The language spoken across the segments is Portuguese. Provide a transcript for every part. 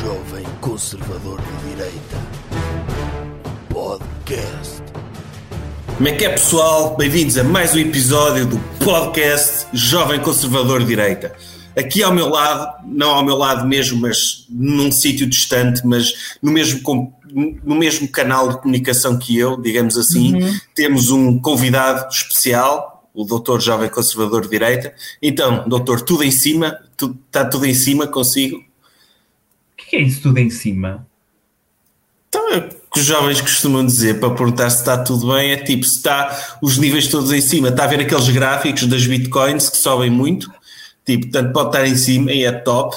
Jovem Conservador de Direita. Podcast. Como é que é, pessoal? Bem-vindos a mais um episódio do podcast Jovem Conservador de Direita. Aqui ao meu lado, não ao meu lado mesmo, mas num sítio distante, mas no mesmo, no mesmo canal de comunicação que eu, digamos assim, uhum. temos um convidado especial, o doutor Jovem Conservador de Direita. Então, doutor, tudo em cima? está tudo em cima consigo? Que é isso tudo em cima? Então, é o que os jovens costumam dizer para perguntar se está tudo bem é tipo, se está os níveis todos em cima, está a ver aqueles gráficos das bitcoins que sobem muito, tipo, tanto pode estar em cima e é top,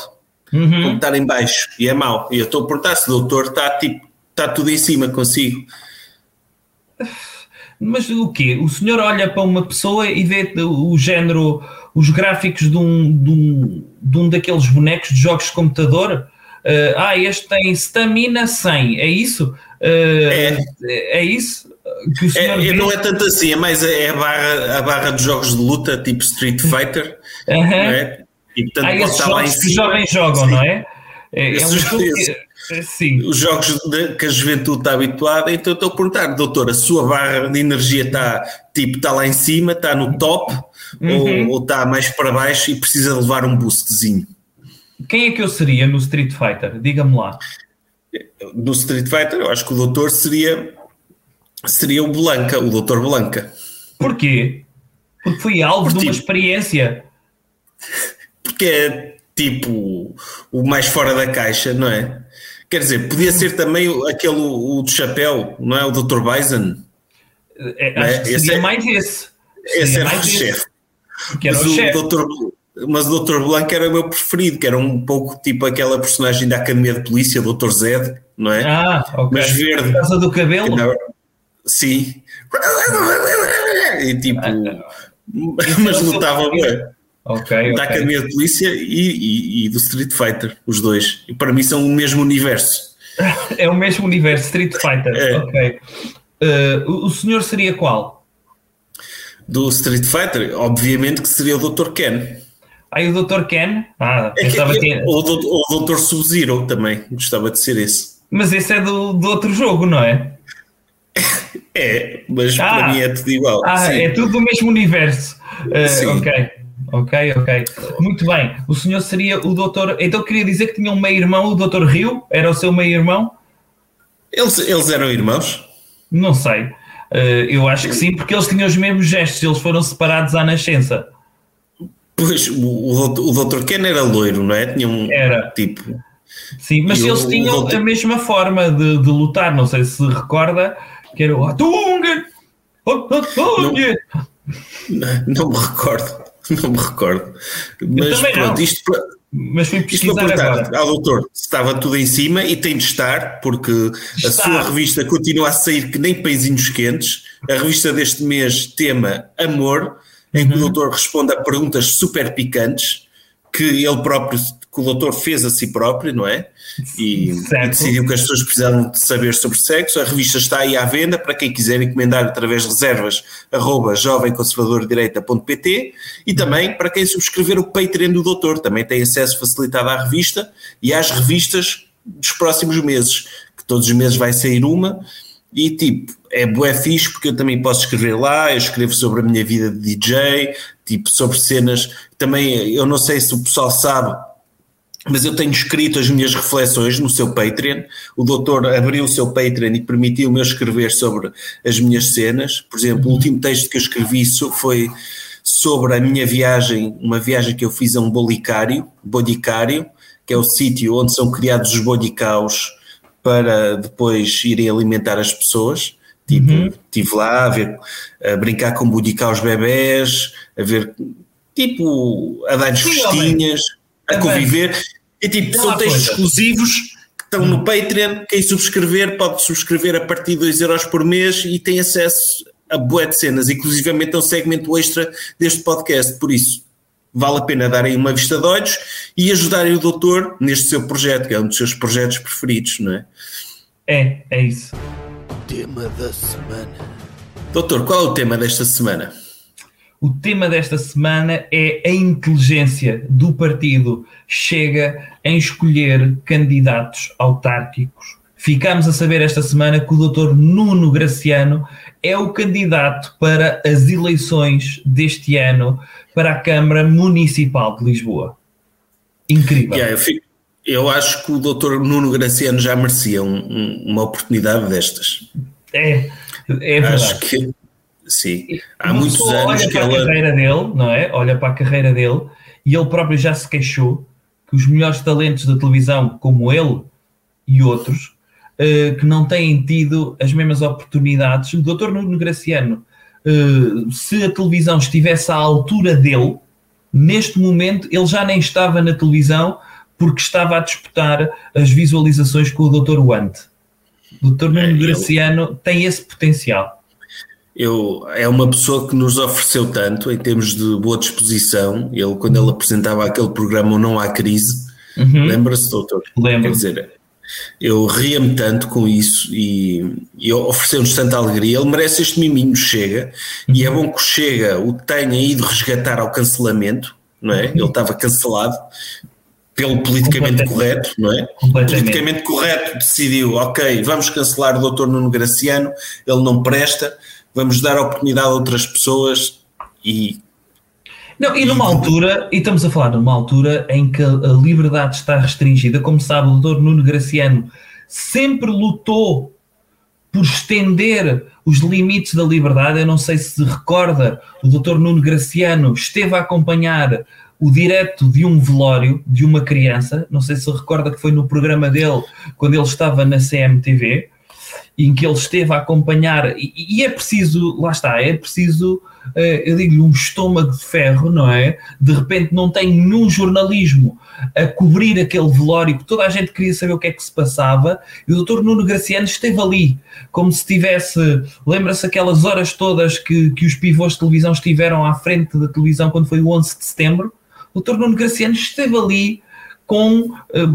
uhum. como estar em baixo e é mau. E eu estou a perguntar se o doutor está tipo, está tudo em cima consigo. Mas o quê? O senhor olha para uma pessoa e vê o género, os gráficos de um, de um, de um daqueles bonecos de jogos de computador Uh, ah, este tem stamina 100, é isso? Uh, é. é isso? Que o é, não é tanto assim, é mais a, é a, barra, a barra de jogos de luta, tipo Street Fighter. Uh -huh. é? E portanto ah, esses jogos que os jovens jogam, Sim. não é? É, é um jogo que, Sim. Os jogos de, que a juventude está habituada, então estou a perguntar, doutor, a sua barra de energia está tipo, está lá em cima, está no top, uhum. ou, ou está mais para baixo e precisa levar um boostzinho? Quem é que eu seria no Street Fighter? Diga-me lá. No Street Fighter, eu acho que o doutor seria seria o Blanca, o doutor Blanca. Porquê? Porque fui alvo Por de uma tipo, experiência. Porque é tipo o mais fora da caixa, não é? Quer dizer, podia ser também aquele o do chapéu, não é? O Dr. Bison. É, acho é? que seria é, mais esse. Esse era o chefe. Que era Mas o, chefe. Dr mas o Dr. Blanco era o meu preferido, que era um pouco tipo aquela personagem da Academia de Polícia, Dr. Zed, não é? Ah, ok. Mas verde. Por causa do cabelo? Não, sim. E tipo. Ah, mas lutava bem. Ok. Da Academia de Polícia e, e, e, do Street Fighter, os dois. E para mim são o mesmo universo. é o mesmo universo, Street Fighter. É. Ok. Uh, o senhor seria qual? Do Street Fighter, obviamente que seria o Dr. Ken. Aí o Dr. Ken. Ah, é que, é que, o, o Dr. Sub-Zero também gostava de ser esse. Mas esse é do, do outro jogo, não é? É, mas ah, para mim é tudo igual. Ah, Sim. é tudo do mesmo universo. Uh, ok, ok, ok. Muito bem. O senhor seria o doutor. Então queria dizer que tinha um meio-irmão, o doutor Rio? Era o seu meio-irmão? Eles, eles eram irmãos? Não sei. Uh, eu acho que sim, porque eles tinham os mesmos gestos, eles foram separados à nascença. Pois, o, o Dr. Ken era loiro, não é? Tinha um era. tipo. Sim, mas eles o, tinham o a mesma forma de, de, lutar, não sei se recorda, que era o Atunga! Não, não me recordo, não me recordo. Mas pronto, não. isto mas fui pesquisar isto para agora. ao doutor, estava tudo em cima e tem de estar, porque Está. a sua revista continua a sair que nem peizinhos quentes. A revista deste mês tema Amor em que uhum. o doutor responde a perguntas super picantes que ele próprio, que o doutor fez a si próprio, não é? E, e, decidiu que as pessoas precisavam de saber sobre sexo. A revista está aí à venda para quem quiser encomendar através de reservas arroba jovemconservadordireita.pt e também para quem subscrever o Patreon do doutor, também tem acesso facilitado à revista e às revistas dos próximos meses, que todos os meses vai sair uma e tipo, é bué fixe porque eu também posso escrever lá, eu escrevo sobre a minha vida de DJ, tipo, sobre cenas. Também, eu não sei se o pessoal sabe, mas eu tenho escrito as minhas reflexões no seu Patreon. O doutor abriu o seu Patreon e permitiu-me escrever sobre as minhas cenas. Por exemplo, o último texto que eu escrevi foi sobre a minha viagem, uma viagem que eu fiz a um bolicário, bodicário, que é o sítio onde são criados os bodicaus para depois irem alimentar as pessoas. Tipo, uhum. estive lá a ver, a brincar com budicar os bebés, a ver, tipo, a dar-lhes festinhas, a conviver. E tipo, são textos exclusivos que estão no Patreon. Quem subscrever pode subscrever a partir de 2 euros por mês e tem acesso a bué de cenas, inclusivamente a um segmento extra deste podcast. Por isso, vale a pena darem uma vista de olhos e ajudarem o doutor neste seu projeto, que é um dos seus projetos preferidos, não é? É, é isso. Tema da semana. Doutor, qual é o tema desta semana? o tema desta semana é a inteligência do partido Chega em escolher candidatos autárquicos. Ficamos a saber esta semana que o Dr. Nuno Graciano é o candidato para as eleições deste ano para a Câmara Municipal de Lisboa. Incrível. Yeah, eu, fico, eu, acho que o Dr. Nuno Graciano já merecia um, um, uma oportunidade destas. É, é verdade. Acho que sim. Há muitos anos olha que para ela. a carreira dele, não é? Olha para a carreira dele e ele próprio já se queixou que os melhores talentos da televisão, como ele e outros, que não têm tido as mesmas oportunidades. O Dr. Nuno Graciano, uh, se a televisão estivesse à altura dele, neste momento ele já nem estava na televisão porque estava a disputar as visualizações com o Dr. Wante. O Dr. Nuno É, Graciano tem esse potencial. Eu, é uma pessoa que nos ofereceu tanto em termos de boa disposição. Ele, quando ele apresentava aquele programa o Não Há Crise, Uhum. lembra-se, doutor? Lembro. Quer dizer, eu ria-me tanto com isso e, e ofereceu-nos tanta alegria. Ele merece este miminho, chega. E é bom que o Chega o tenha ido resgatar ao cancelamento, não é? Ele estava cancelado pelo politicamente correto, não é? Politicamente correto decidiu, ok, vamos cancelar o Dr. Nuno Graciano, ele não presta, vamos dar oportunidade a outras pessoas e Não, e numa altura, e estamos a falar numa altura em que a liberdade está restringida, como sabe, o Dr. Nuno Graciano sempre lutou por estender os limites da liberdade. Eu não sei se se recorda, o Dr. Nuno Graciano esteve a acompanhar o direto de um velório de uma criança. Não sei se recorda que foi no programa dele, quando ele estava na CMTV, em que ele esteve a acompanhar. E, e é preciso, lá está, é preciso, eh, eu digo-lhe, um estômago de ferro, não é? De repente não tem nenhum jornalismo a cobrir aquele velório, que toda a gente queria saber o que é que se passava, e o Dr. Nuno Graciano esteve ali, como se tivesse, lembra-se aquelas horas todas que, que os pivôs de televisão estiveram à frente da televisão quando foi o 11 de setembro? O Dr. Nuno Graciano esteve ali com eh,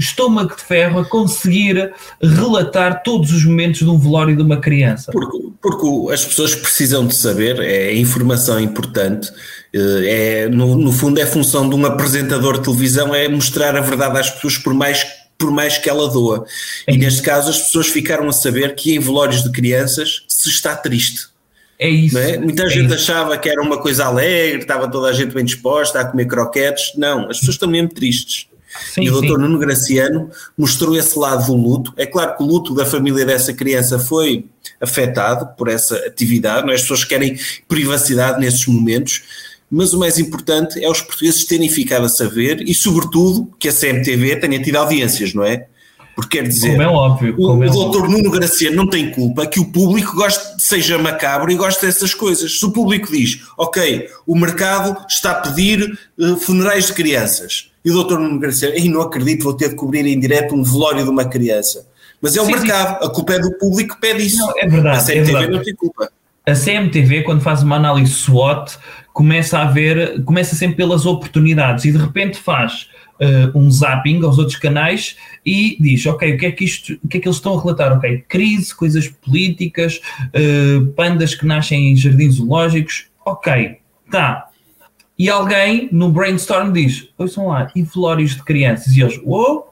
estômago de ferro a conseguir relatar todos os momentos de um velório de uma criança. Porque, porque as pessoas precisam de saber, é informação importante, é, no, no fundo é função de um apresentador de televisão, é mostrar a verdade às pessoas por mais, por mais que ela doa. E neste caso as pessoas ficaram a saber que em velórios de crianças se está triste. É isso. é? Muita é gente isso. achava que era uma coisa alegre, estava toda a gente bem disposta a comer croquetes. Não, as pessoas estão mesmo tristes. Sim, e o. Dr. Nuno Graciano mostrou esse lado do luto. É claro que o luto da família dessa criança foi afetado por essa atividade, não é? as pessoas querem privacidade nesses momentos, mas o mais importante é os portugueses terem ficado a saber e, sobretudo, que a CMTV tenha tido audiências, não é? Porque quer dizer, Como é óbvio. o, Como é o óbvio. doutor Nuno Graciano não tem culpa que o público goste, seja macabro e goste dessas coisas. Se o público diz, ok, o mercado está a pedir eh, funerais de crianças, e o doutor Nuno Graciano, ei, não acredito, vou ter de cobrir em direto um velório de uma criança. Mas é o Sim, mercado, a culpa é do público que pede isso. Não, é verdade, A CMTV é verdade. não tem culpa. A CMTV, quando faz uma análise SWOT, começa a ver, começa sempre pelas oportunidades e de repente faz eh, um zapping aos outros canais e diz, ok, o que é que isto, o que é que eles estão a relatar? Ok, crise, coisas políticas, eh, pandas que nascem em jardins zoológicos, ok, tá. E alguém no brainstorm diz, ouçam lá, e velórios de crianças? E eles, uou,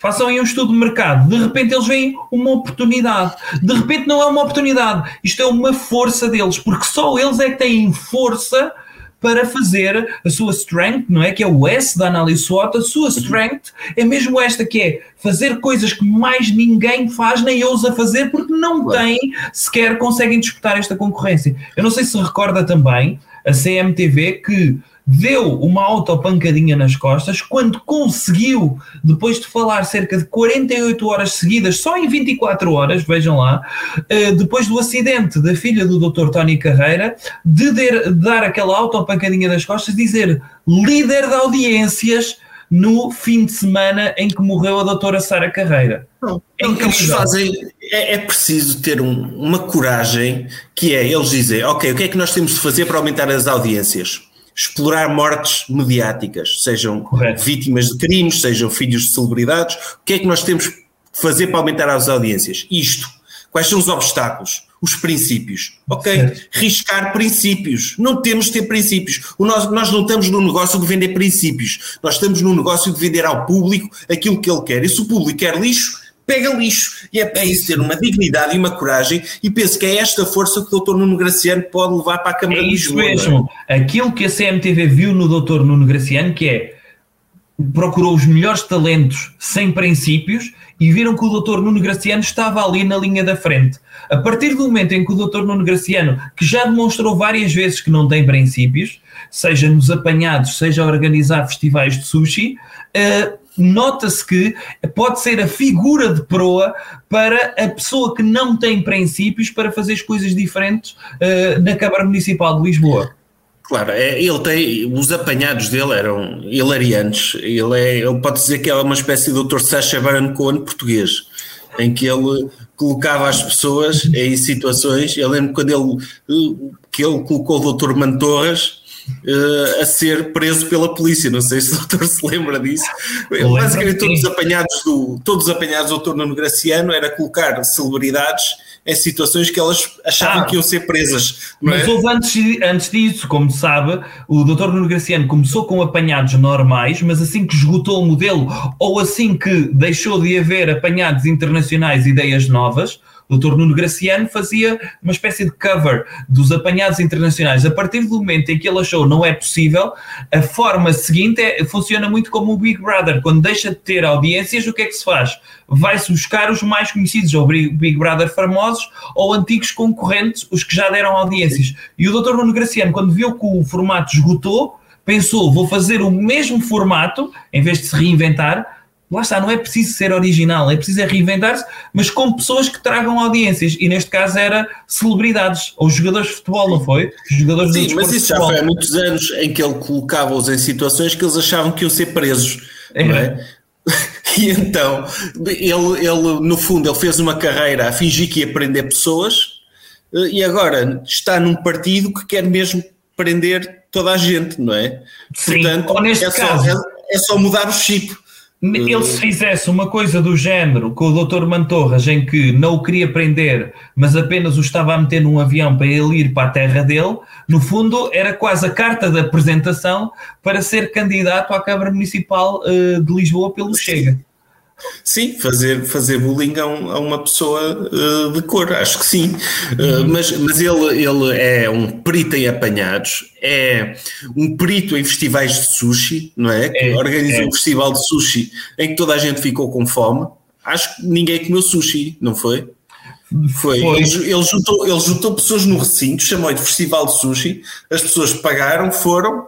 Façam aí um estudo de mercado. De repente eles veem uma oportunidade. De repente não é uma oportunidade. Isto é uma força deles, porque só eles é que têm força para fazer a sua strength, não é? Que é o S da análise SWOT. A sua strength é mesmo esta, que é fazer coisas que mais ninguém faz, nem ousa fazer, porque não têm, sequer conseguem disputar esta concorrência. Eu não sei se recorda também a CMTV que deu uma autopancadinha nas costas quando conseguiu, depois de falar cerca de 48 horas seguidas, só em 24 horas, vejam lá, eh, depois do acidente da filha do Dr. Tony Carreira, de der- dar aquela autopancadinha nas costas, dizer líder de audiências no fim de semana em que morreu a doutora Sara Carreira. É Então, eles fazem, é, é preciso ter um- uma coragem que é eles dizem, ok, o que é que nós temos de fazer para aumentar as audiências? Explorar mortes mediáticas, sejam Correto. vítimas de crimes, sejam filhos de celebridades. O que é que nós temos de fazer para aumentar as audiências? Isto. Quais são os obstáculos? Os princípios. Ok? Certo. Riscar princípios. Não temos de ter princípios. O nós, nós não estamos no negócio de vender princípios. Nós estamos no negócio de vender ao público aquilo que ele quer. E se o público quer lixo, pega lixo. E é preciso ter uma dignidade e uma coragem, e penso que é esta força que o Dr. Nuno Graciano pode levar para a Câmara é de Lisboa. É isso mesmo. Aquilo que a CMTV viu no Dr. Nuno Graciano, que é procurou os melhores talentos sem princípios e viram que o Dr. Nuno Graciano estava ali na linha da frente. A partir do momento em que o Dr. Nuno Graciano, que já demonstrou várias vezes que não tem princípios, seja nos apanhados, seja a organizar festivais de sushi, uh, nota-se que pode ser a figura de proa para a pessoa que não tem princípios para fazer as coisas diferentes uh, na Câmara Municipal de Lisboa. Claro, é, ele tem. Os apanhados dele eram hilariantes. Ele, é, ele pode dizer que é uma espécie de Dr. Sacha Baron Cohen português, em que ele colocava as pessoas em situações. Eu lembro quando ele, que ele colocou o Dr. Mantorras uh, a ser preso pela polícia. Não sei se o doutor se lembra disso. Basicamente, todos os apanhados do, todos os apanhados do doutor Nuno Graciano era colocar celebridades em situações que elas achavam ah, que iam ser presas. Mas é? houve antes, antes disso, como sabe, o Dr. Nuno Graciano começou com apanhados normais, mas assim que esgotou o modelo, ou assim que deixou de haver apanhados internacionais, ideias novas, o Dr. Nuno Graciano fazia uma espécie de cover dos apanhados internacionais. A partir do momento em que ele achou não é possível, a forma seguinte é, funciona muito como o Big Brother. Quando deixa de ter audiências, o que é que se faz? Vai-se buscar os mais conhecidos, ou Big Brother famosos, ou antigos concorrentes, os que já deram audiências. E o Dr. Nuno Graciano, quando viu que o formato esgotou, pensou, vou fazer o mesmo formato, em vez de se reinventar, lá está, não é preciso ser original, é preciso é reinventar-se, mas com pessoas que tragam audiências. E neste caso era celebridades, ou jogadores de futebol, não foi? Jogadores Sim, mas isso já foi há muitos anos em que ele colocava-os em situações que eles achavam que iam ser presos. É. Não é? E então, ele, ele, no fundo, ele fez uma carreira a fingir que ia prender pessoas eh, e agora está num partido que quer mesmo prender toda a gente, não é? Sim, Portanto, ou neste é, caso, só, é, é só mudar o chip. Ele se fizesse uma coisa do género com o Dr. Mantorras, em que não o queria prender, mas apenas o estava a meter num avião para ele ir para a terra dele, no fundo era quase a carta de apresentação para ser candidato à Câmara Municipal uh, de Lisboa pelo Chega. Sim, fazer, fazer bullying a, um, a uma pessoa uh, de cor, acho que sim. Uh, mas mas ele, ele é um perito em apanhados, é um perito em festivais de sushi, não é? Que é, organizou é. um festival de sushi em que toda a gente ficou com fome. Acho que ninguém comeu sushi, não foi? Foi. foi. Ele, ele, juntou, ele juntou pessoas no recinto, chamou-lhe de Festival de Sushi. As pessoas pagaram, foram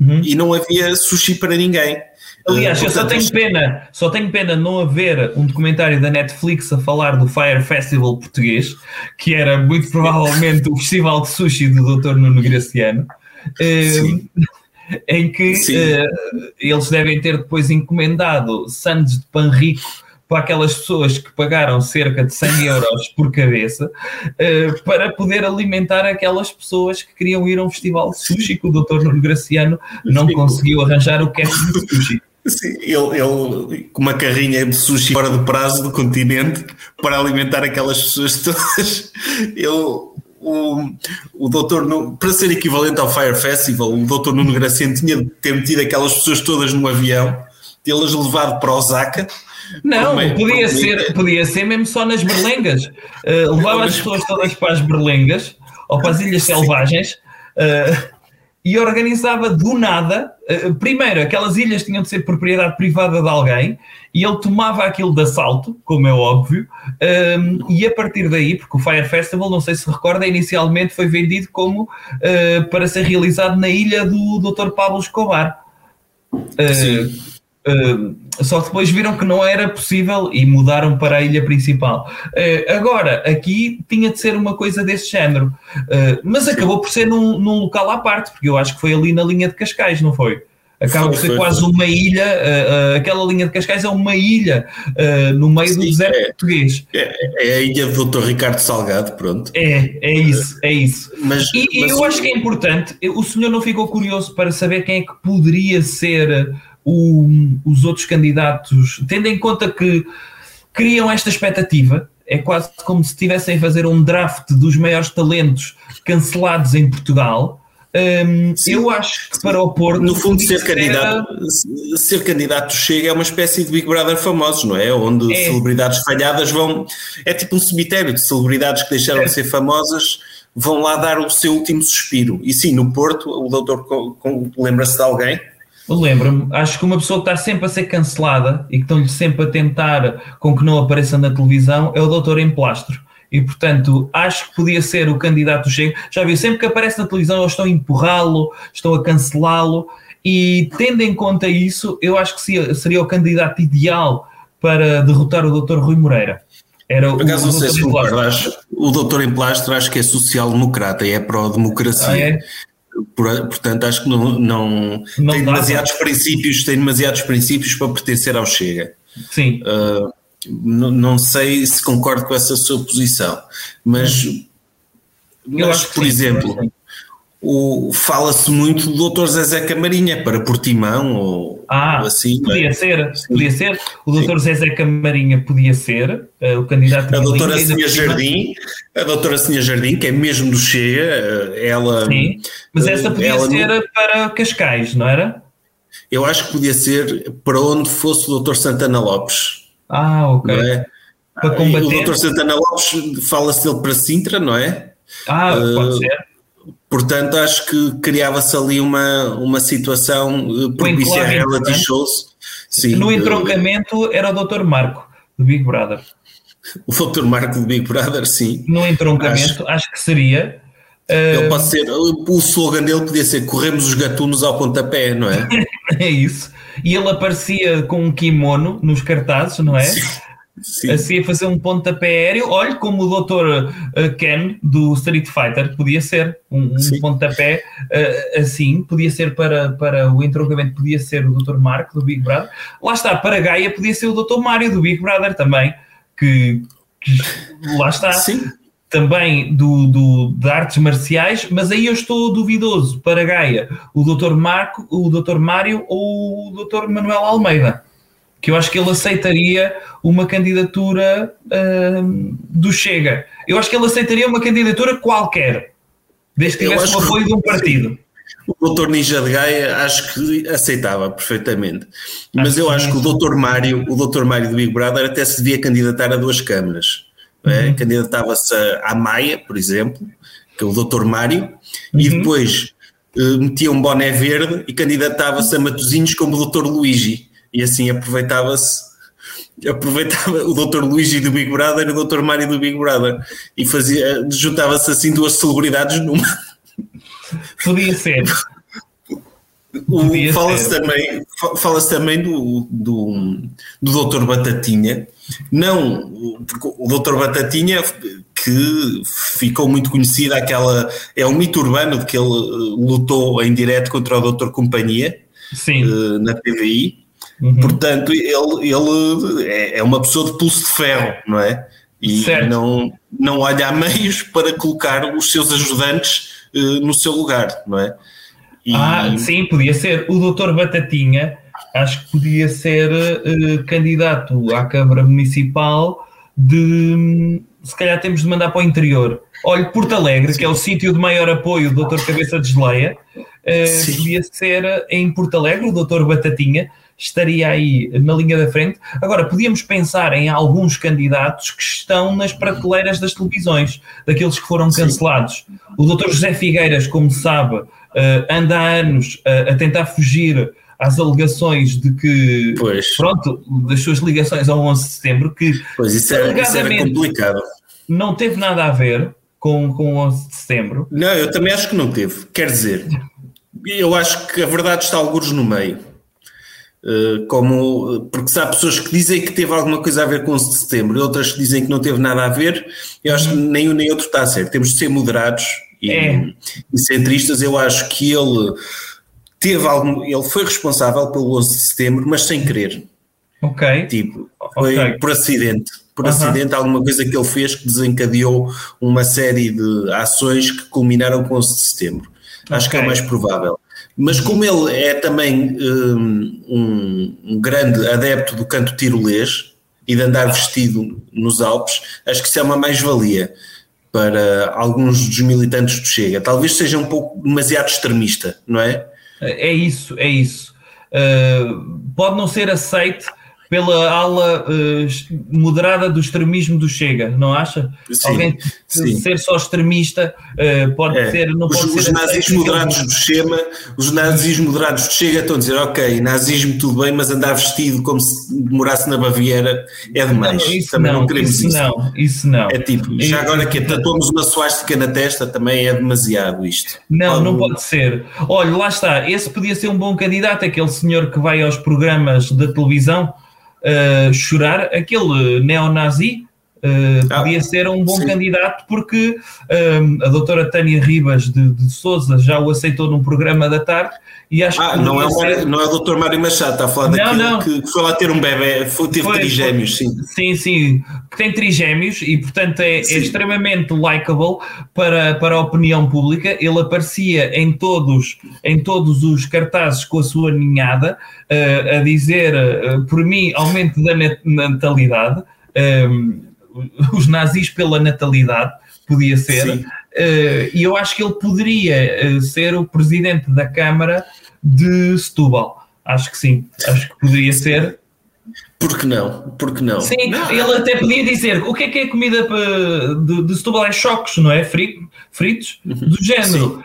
uhum. e não havia sushi para ninguém. Aliás, eu só tenho pena, só tenho pena não haver um documentário da Netflix a falar do Fire Festival português, que era muito provavelmente o festival de sushi do Dr. Nuno Graciano. Sim. em que uh, eles devem ter depois encomendado sandes de pan rico para aquelas pessoas que pagaram cerca de 100 euros por cabeça uh, para poder alimentar aquelas pessoas que queriam ir a um festival de sushi que o Dr. Nuno Graciano não conseguiu arranjar o catering de sushi. Sim, ele, ele com uma carrinha de sushi fora do prazo do continente para alimentar aquelas pessoas todas. Ele, o, o doutor, para ser equivalente ao Fire Festival, o doutor Nuno Graciano tinha de ter metido aquelas pessoas todas no avião, tê-las levado para Osaka. Não, podia, ser, podia ser mesmo só nas berlengas. Uh, levava as pessoas todas para as berlengas ou para as ilhas selvagens. Uh, e organizava do nada. Uh, primeiro, aquelas ilhas tinham de ser propriedade privada de alguém e ele tomava aquilo de assalto, como é óbvio, ehm, e a partir daí, porque o Fire Festival, não sei se recorda, inicialmente foi vendido como uh, para ser realizado na ilha do Dr. Pablo Escobar. Sim Uh, só depois viram que não era possível e mudaram para a ilha principal. Uh, agora, aqui tinha de ser uma coisa desse género, uh, mas acabou por ser num, num, local à parte, porque eu acho que foi ali na linha de Cascais, não foi? Acaba por ser foi, quase foi. uma ilha, aquela linha de Cascais é uma ilha no meio Sim, do deserto é, português. É, é, a ilha do Dr. Ricardo Salgado, pronto. É, é isso, é isso. Mas, e, mas eu acho que é importante, o senhor não ficou curioso para saber quem é que poderia ser o, os outros candidatos, tendo em conta que criam esta expectativa é quase como se estivessem a fazer um draft dos maiores talentos cancelados em Portugal. Um, eu acho que para o Porto. No fundo, ser, candidato, ser candidato chega é uma espécie de Big Brother famosos, não é? Onde é. celebridades falhadas vão. É tipo um cemitério de celebridades que deixaram é. de ser famosas vão lá dar o seu último suspiro. E sim, no Porto, o doutor lembra-se de alguém? Lembro-me, acho que uma pessoa que está sempre a ser cancelada e que estão-lhe sempre a tentar com que não apareça na televisão é o doutor Emplastro. E portanto, acho que podia ser o candidato Chega. Já viu, sempre que aparece na televisão, eles estão a empurrá-lo, estão a cancelá-lo. E tendo em conta isso, eu acho que seria o candidato ideal para derrotar o doutor Rui Moreira. Era Por acaso, o, não sei se concordas, o doutor Emplastro acho que é social-democrata e é pró-democracia. Ah, é? Portanto, acho que não, não, não tem demasiados princípios, tem demasiados princípios para pertencer ao Chega. Sim. Uh, não, não sei se concordo com essa sua posição, mas, mas por sim, exemplo, fala-se muito do Dr. Zezé Camarinha para Portimão ou, ah, ou assim. É? Podia ser, podia ser. O Dr. Zezé Camarinha podia ser uh, o candidato A doutora Sinha Jardim, a doutora Sinha Jardim, que é mesmo do Chega, eh, ela. Sim, mas essa podia ela, ser para Cascais, não era? Eu acho que podia ser para onde fosse o Dr. Santana Lopes. Ah, ok. É? Para combater. O Dr. Santana Lopes fala-se dele para Sintra, não é? Ah, uh, pode ser. Portanto, acho que criava-se ali uma, uma situação eh, propícia a reality shows. Sim, no entroncamento era o Dr. Marco, do Big Brother. O Dr. Marco do Big Brother, sim. No entroncamento, acho, acho que seria. Ele uh, pode ser, o slogan dele podia ser corremos os gatunos ao pontapé, não é? é isso. E ele aparecia com um kimono nos cartazes, não é? Sim. Sim. assim fazer um pontapé aéreo. Olhe como o Dr. Eh, Ken do Street Fighter podia ser um, um pontapé uh, assim, podia ser para, para o entroncamento, podia ser o Dr. Marco do Big Brother. Lá está, para Gaia podia ser o Dr. Mário do Big Brother também, que, que lá está. Sim. Também do, do, de artes marciais, mas aí eu estou duvidoso para Gaia, o Dr. Marco, o Dr. Mário ou o Dr. Manuel Almeida que eu acho que ele aceitaria uma candidatura uh, do Chega. Eu acho que ele aceitaria uma candidatura qualquer, desde que tivesse o apoio que, de um partido. O doutor Ninja de Gaia acho que aceitava perfeitamente. Mas acho eu acho que o doutor Mário, o doutor Mário do Big Brother até se devia candidatar a duas câmaras. É? Uhum. É? Candidatava-se à Maia, por exemplo, que é o doutor Mário, uhum. e depois uh, metia um boné verde e candidatava-se a Matozinhos como o doutor Luigi e assim aproveitava-se aproveitava o Dr. Luigi do Big Brother e o Dr. Mário do Big Brother e fazia juntava-se assim duas celebridades numa podia ser fala-se também fala-se também do, do, do Dr. Batatinha não porque o Dr. Batatinha que ficou muito conhecido aquela é um mito urbano de que ele lutou em direto contra o Dr. Companhia Sim. Eh, na TVI Uhum. Portanto, ele, ele é, é uma pessoa de pulso de ferro, não é? E não, não olha a meios para colocar os seus ajudantes uh, no seu lugar, não é? E... Ah, sim, podia ser. O doutor Batatinha, acho que podia ser uh, candidato à Câmara Municipal de. Se calhar temos de mandar para o interior. Olha, Porto Alegre, sim. que é o sítio de maior apoio do doutor Cabeça de Geleia, uh, podia ser em Porto Alegre, o doutor Batatinha estaria aí na linha da frente. Agora, podíamos pensar em alguns candidatos que estão nas prateleiras das televisões, daqueles que foram cancelados. Sim. O doutor José Figueiras, como sabe, uh, anda há anos uh, a tentar fugir às alegações de que, pois. pronto, das suas ligações ao 11 de setembro, que pois, isso era, isso era complicado. Não teve nada a ver com, com o 11 de setembro. Não, eu também acho que não teve. Quer dizer, eu acho que a verdade está alguns no meio. Eh, como, porque se há pessoas que dizem que teve alguma coisa a ver com 11 de setembro e outras que dizem que não teve nada a ver, eu acho que nem um nem outro está certo. Temos de ser moderados e, é. e centristas. Eu acho que ele teve algum, ele foi responsável pelo 11 de setembro, mas sem querer. Ok. Tipo, foi okay. por acidente. Por uh -huh. acidente, alguma coisa que ele fez que desencadeou uma série de ações que culminaram com 11 de setembro. Acho okay. que é o mais provável. Mas como ele é também um, um grande adepto do canto tirolês, e de andar vestido nos Alpes, acho que isso é uma mais-valia para alguns dos militantes do Chega. Talvez seja um pouco demasiado extremista, não é? É isso, é isso. Uh, pode não ser aceito pela ala uh, moderada do extremismo do Chega, não acha? Sim, Alguém sim. ser só extremista uh, pode É. ser, não os, pode os ser nazis moderados do Chega, os nazis moderados do Chega estão a dizer, ok, nazismo tudo bem, mas andar vestido como se morasse na Baviera é demais. Não, isso também não, não, queremos isso isso. não, isso não. É tipo, Isso- já agora que tatuamos uma suástica na testa também é demasiado isto. Não, não pode ser. Olha, lá está. Esse podia ser um bom candidato, aquele senhor que vai aos programas da televisão chorar, aquele neonazi. Uh, Ah, podia ser um bom sim. candidato porque um, a doutora Tânia Ribas de, de Souza já o aceitou num programa da tarde e acho Ah, que não é, ser- Mário- não é o Dr. Mário Machado, está a falar Não, daquele não. Que, que foi lá ter um bebê, foi, teve Foi- trigêmeos, sim. Sim, sim, que tem trigêmeos e, portanto, é, é extremamente likable para, para a opinião pública. Ele aparecia em todos, em todos os cartazes com a sua ninhada, eh, a dizer, eh, por mim, aumento da nat- natalidade, eh, os nazis pela natalidade, podia ser. Eh, e eu acho que ele poderia eh, ser o presidente da Câmara de Setúbal. Acho que sim, acho que poderia ser. Por que não? Por que não? Sim, Não, ele até podia dizer o que é que é comida pa- de, de Setúbal? É choques, não é? Fri- fritos? Do género.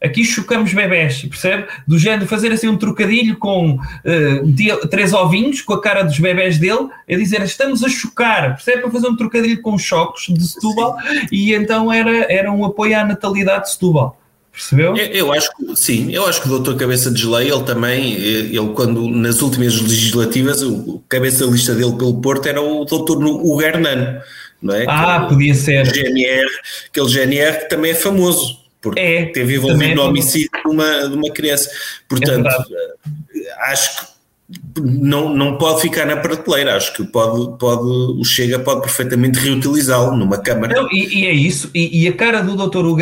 Aqui chocamos bebés, percebe? Do género, fazer assim um trocadilho com uh, três ovinhos com a cara dos bebés dele, é dizer estamos a chocar, percebe? Para fazer um trocadilho com choques de Setúbal e então era, era um apoio à natalidade de Setúbal, percebeu? Eu, eu acho que sim, eu acho que o doutor Cabeça de Geleia, ele também, eh, ele quando nas últimas legislativas, o cabeça de lista dele pelo Porto era o doutor Hugo Hernando, não é? Ah, Aquele podia ser. GNR, aquele GNR que também é famoso, porque É, teve envolvido é no famoso. homicídio de uma, de uma criança. Portanto, verdade. eh, acho que não, não pode ficar na prateleira, acho que pode, pode, o Chega pode perfeitamente reutilizá-lo numa Câmara. Não, e, e é isso, e, e a cara do Dr. Hugo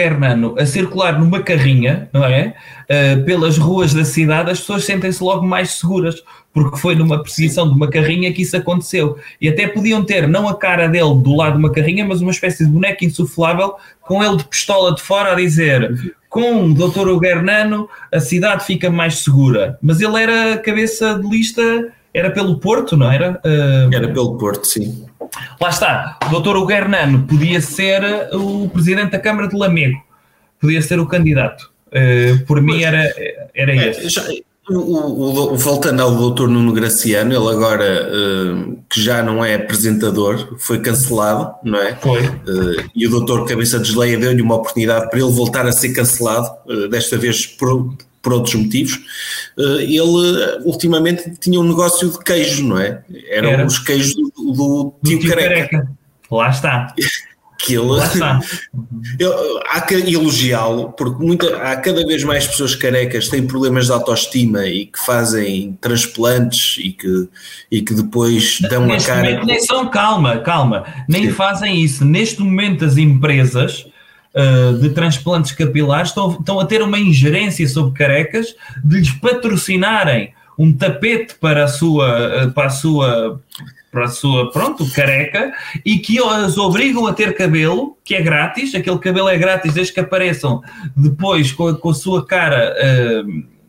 a circular numa carrinha, não é? Uh, pelas ruas da cidade, as pessoas sentem-se logo mais seguras, porque foi numa perseguição de uma carrinha que isso aconteceu. E até podiam ter, não a cara dele do lado de uma carrinha, mas uma espécie de boneco insuflável, com ele de pistola de fora a dizer. Com o Dr. Hernano, a cidade fica mais segura. Mas ele era cabeça de lista, era pelo Porto, não era? Uh, Era pelo Porto, sim. Lá está, o doutor Hugo Hernano podia ser o presidente da Câmara de Lamego, podia ser o candidato. Eh, por mim era, era É, esse. já- o- voltando ao doutor Nuno Graciano, ele agora eh, que já não é apresentador, foi cancelado, não é? Foi. Eh, e o doutor Cabeça de Geleia deu-lhe uma oportunidade para ele voltar a ser cancelado, eh, desta vez por, por outros motivos. Ele ultimamente tinha um negócio de queijo, não é? Eram Era. os queijos do, do Do tio, tio Careca. Careca. Lá está. Que ele. Eu- há que elogiá-lo, porque muita, há cada vez mais pessoas carecas que têm problemas de autoestima e que fazem transplantes e que, e que depois dão a Neste cara. momento nem são, calma, calma, nem Sim. fazem isso. Neste momento as empresas ah, de transplantes capilares estão, estão a ter uma ingerência sobre carecas de lhes patrocinarem um tapete para a sua, ah, para a sua, para a sua, pronto, careca, e que as obrigam a ter cabelo, que é grátis, aquele cabelo é grátis desde que apareçam depois com a, com a sua cara ah,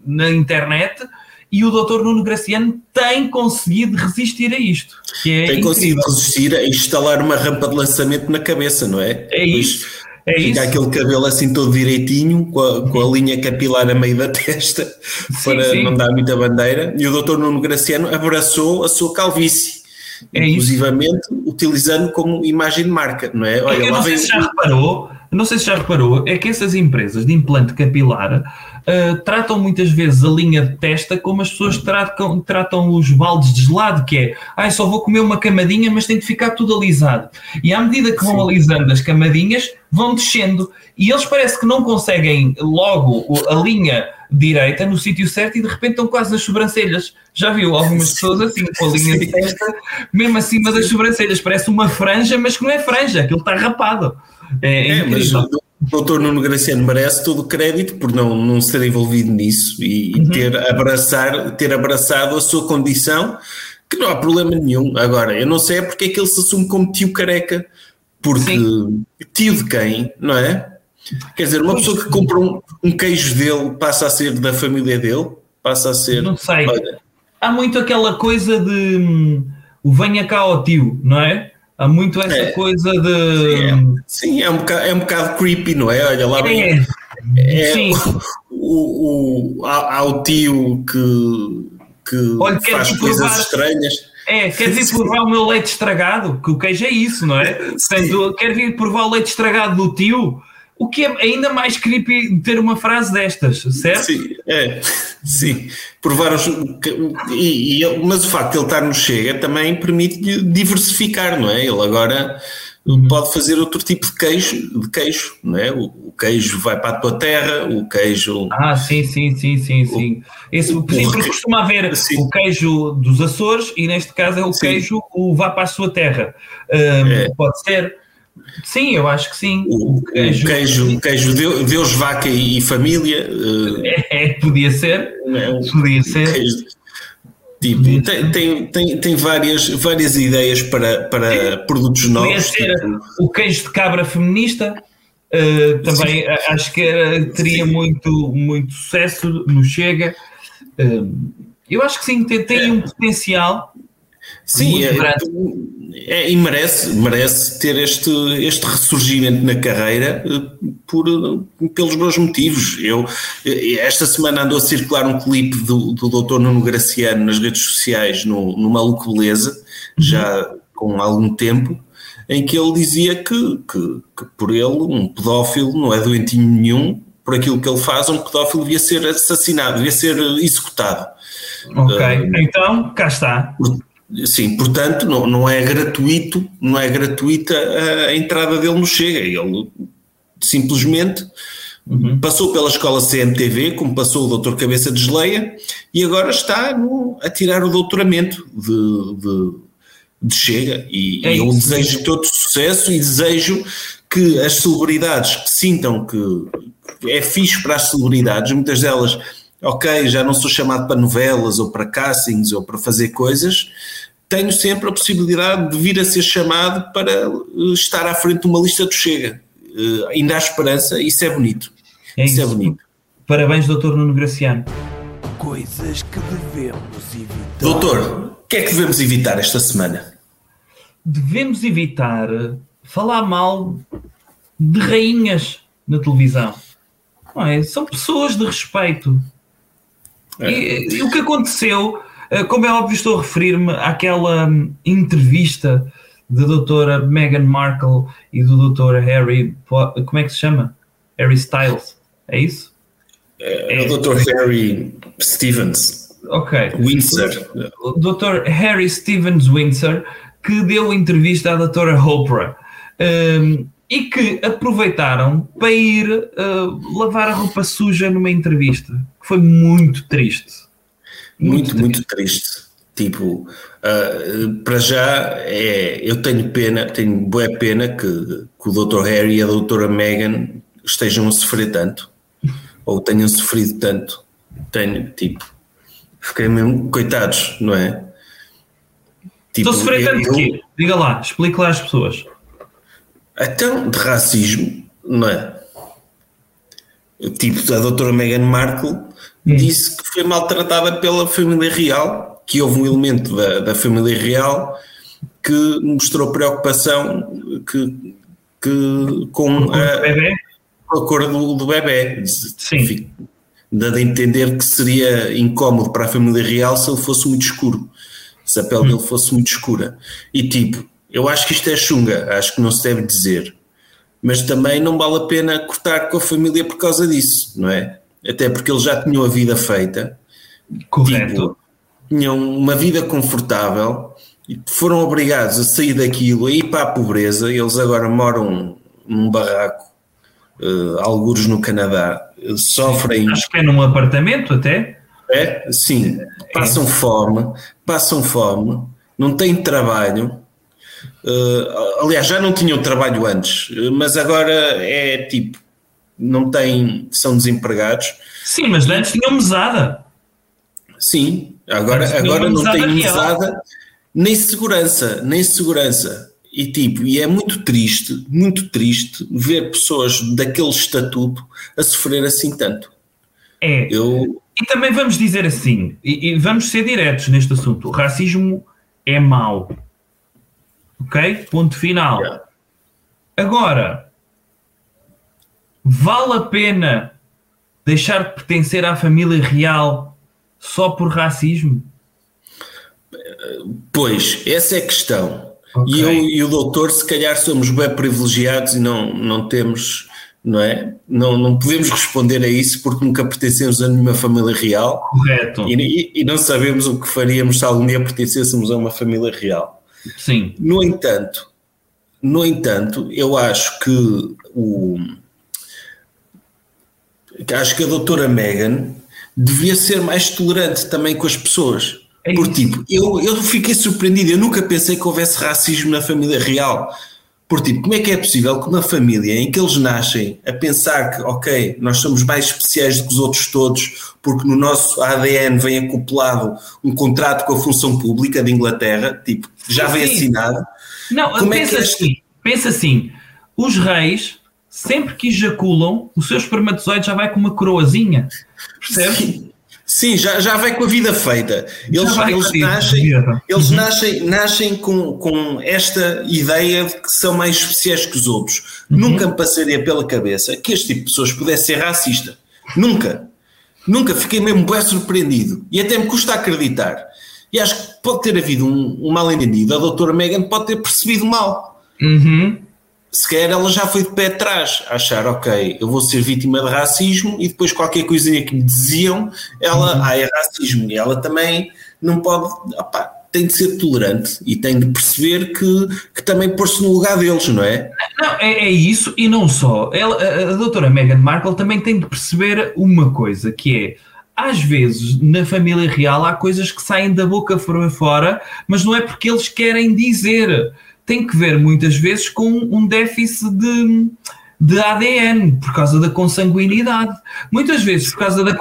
na internet, e o Dr. Nuno Graciano tem conseguido resistir a isto, é Tem incrível. conseguido resistir a instalar uma rampa de lançamento na cabeça, não é? É isso. É Fica isso. aquele cabelo assim todo direitinho, com a, com a linha capilar a meio da testa, para sim. não dar muita bandeira. E o doutor Nuno Graciano abraçou a sua calvície, É isso. inclusivamente utilizando como imagem de marca, não é? Eu Olha, não lá sei vem se já reparou, não sei se já reparou, é que essas empresas de implante capilar ah, tratam muitas vezes a linha de testa como as pessoas tratam, tratam os baldes de gelado, que é, ai, só vou comer uma camadinha, mas tem de ficar tudo alisado. E à medida que vão Sim. alisando as camadinhas, vão descendo. E eles parece que não conseguem logo a linha direita no sítio certo e de repente estão quase nas sobrancelhas. Já viu algumas pessoas assim, com a linha de testa, mesmo acima das sobrancelhas, parece uma franja, mas que não é franja, aquilo está rapado. É, é É, mas incrível. O doutor Nuno Graciano merece todo o crédito por não, não ser envolvido nisso e, Uhum. ter, abraçar, ter abraçado a sua condição que não há problema nenhum. Agora, eu não sei é porque é que ele se assume como tio careca, porque Sim. tio de quem, não é? Quer dizer, uma pessoa que compra um, um, queijo dele passa a ser da família dele, passa a ser. Não sei. Olha, há muito aquela coisa de hum, o venha cá ao tio, não é? Há muito essa é, coisa de. Sim, é, sim, é, um bocado, é um bocado creepy, não é? Olha lá. É, é sim. O, o, há, há, o tio que, que Olha, faz coisas provar, estranhas. É, quer vir provar o meu leite estragado? Que o queijo é isso, não é? Portanto, quer vir provar o leite estragado do tio? O que é ainda mais creepy ter uma frase destas, certo? Sim, é, sim. Provar os, e, e, mas o facto de ele estar no Chega também permite diversificar, não é? Ele agora uhum. pode fazer outro tipo de queijo, de queijo, não é? O, o, queijo vai para a tua terra, o queijo. Ah, sim, sim, sim, sim, sim. Esse, o, sim, porque costuma haver sim. o queijo dos Açores e neste caso é o sim. queijo o vá para a sua terra. Um, é. Pode ser. Sim, eu acho que sim. O, queijo, o queijo, queijo Deus, Deus, vaca e família. Uh, é, podia ser. É, podia ser. Queijo, tipo, tem, tem, tem, tem, várias, várias ideias para, para produtos novos. Podia ser tipo, o queijo de cabra feminista. Uh, também sim. acho que era, teria muito, muito sucesso no Chega. Uh, eu acho que sim, tem, tem é. um potencial. Sim, é, é, e merece, merece ter este, este ressurgimento na carreira eh, por, pelos meus motivos. Eu, eh, esta semana andou a circular um clipe do, do Dr. Nuno Graciano nas redes sociais, no, no Maluco Beleza, uhum. já com algum tempo, em que ele dizia que, que, que, por ele, um pedófilo não é doentinho nenhum, por aquilo que ele faz, um pedófilo devia ser assassinado, devia ser executado. Ok, uh, então cá está. Sim, portanto, não, não é gratuito, não é gratuita a, entrada dele no Chega. Ele simplesmente uhum. passou pela escola CMTV, como passou o doutor Cabeça de Geleia, e agora está no, a tirar o doutoramento de, de, de Chega. E, é e eu desejo todo sucesso e desejo que as celebridades que sintam que é fixe para as celebridades, muitas delas ok, já não sou chamado para novelas ou para castings ou para fazer coisas, tenho sempre a possibilidade de vir a ser chamado para eh, estar à frente de uma lista do Chega. Uh, ainda há esperança, isso é bonito. É isso, é isso é bonito. Parabéns, doutor Nuno Graciano. Coisas que devemos evitar. Doutor, o que é que devemos evitar esta semana? Devemos evitar falar mal de rainhas na televisão. Não é? São pessoas de respeito. É. E, e, o que aconteceu como é óbvio, estou a referir-me àquela hum, entrevista da doutora Meghan Markle e do doutor Harry, como é que se chama? Harry Styles, é isso? É, é o doutor Harry Stevens. Ok. Windsor. Doutor Harry Stevens Windsor, que deu entrevista à doutora Oprah. Um, e que aproveitaram para ir uh, lavar a roupa suja numa entrevista, que foi muito triste. Muito, muito triste. Tipo, uh, para já é, eu tenho pena, tenho boa pena que, que o Dr. Harry e a Dra. Meghan estejam a sofrer tanto, ou tenham sofrido tanto. Tenho, tipo, fiquei mesmo, coitados, não é? Tipo, Estou a sofrer tanto eu, de quê? Diga lá, explique lá às pessoas. Então, de racismo, não é? Tipo, a doutora Meghan Markle Hum. disse que foi maltratada pela família real, que houve um elemento da, da família real que mostrou preocupação que, que com, a, a cor do, do bebê. Sim. Dando a entender que seria incómodo para a família real se ele fosse muito escuro, se a pele hum. dele fosse muito escura. E tipo, eu acho que isto é chunga, acho que não se deve dizer. Mas também não vale a pena cortar com a família por causa disso, não é? Até porque eles já tinham a vida feita. Correto. Tipo, tinham uma vida confortável e foram obrigados a sair daquilo, a ir para a pobreza. Eles agora moram num barraco, uh, algures no Canadá, sofrem. Acho que é num apartamento até. É, sim. Passam é. fome, passam fome, não têm trabalho. Uh, aliás, já não tinham trabalho antes, mas agora é tipo não têm, são desempregados. Sim, mas antes tinham mesada. Sim, Agora, agora não tem mesada nem segurança, nem segurança. E tipo, e é muito triste, muito triste ver pessoas daquele estatuto a sofrer assim tanto. É. Eu... E também vamos dizer assim, e, e vamos ser diretos neste assunto: o racismo é mau. Ok? Ponto final. Yeah. Agora, vale a pena deixar de pertencer à família real só por racismo? Pois, essa é a questão. Okay. E eu e o doutor, se calhar, somos bem privilegiados e não, não temos, não é? Não, não podemos responder a isso porque nunca pertencemos a nenhuma família real. Correto. E, e, não sabemos o que faríamos se algum dia pertencêssemos a uma família real. Sim. No entanto, no entanto, eu acho que o acho que a doutora Megan devia ser mais tolerante também com as pessoas. É Por tipo, eu, eu fiquei surpreendido, eu nunca pensei que houvesse racismo na família real. Por tipo, como é que é possível que uma família em que eles nascem a pensar que, ok, nós somos mais especiais do que os outros todos, porque no nosso ADN vem acoplado um contrato com a função pública de Inglaterra, tipo, já vem Sim. assinado. Não, como pensa é que este... assim, pensa assim, os reis, sempre que ejaculam, o seu espermatozoide já vai com uma coroazinha, percebes? Sim. Sim, já, já vai com a vida feita. Eles, eles, nascem, eles uhum. nascem, nascem com, com esta ideia de que são mais especiais que os outros. Uhum. Nunca me passaria pela cabeça que este tipo de pessoas pudesse ser racista. Nunca. Nunca. Fiquei mesmo bem surpreendido. E até me custa acreditar. E acho que pode ter havido um, um mal-entendido. A doutora Megan pode ter percebido mal. Uhum se calhar ela já foi de pé atrás, achar, ok, eu vou ser vítima de racismo e depois qualquer coisinha que me diziam, ela, uhum. ah, é racismo. E ela também não pode, tem de ser tolerante e tem de perceber que, que também pôr-se no lugar deles, não é? Não, é, é isso e não só. Ela, a, a doutora Meghan Markle também tem de perceber uma coisa, que é às vezes na família real há coisas que saem da boca fora, mas não é porque eles querem dizer tem que ver muitas vezes com um déficit de, de ADN, por causa da consanguinidade. Muitas vezes, por causa da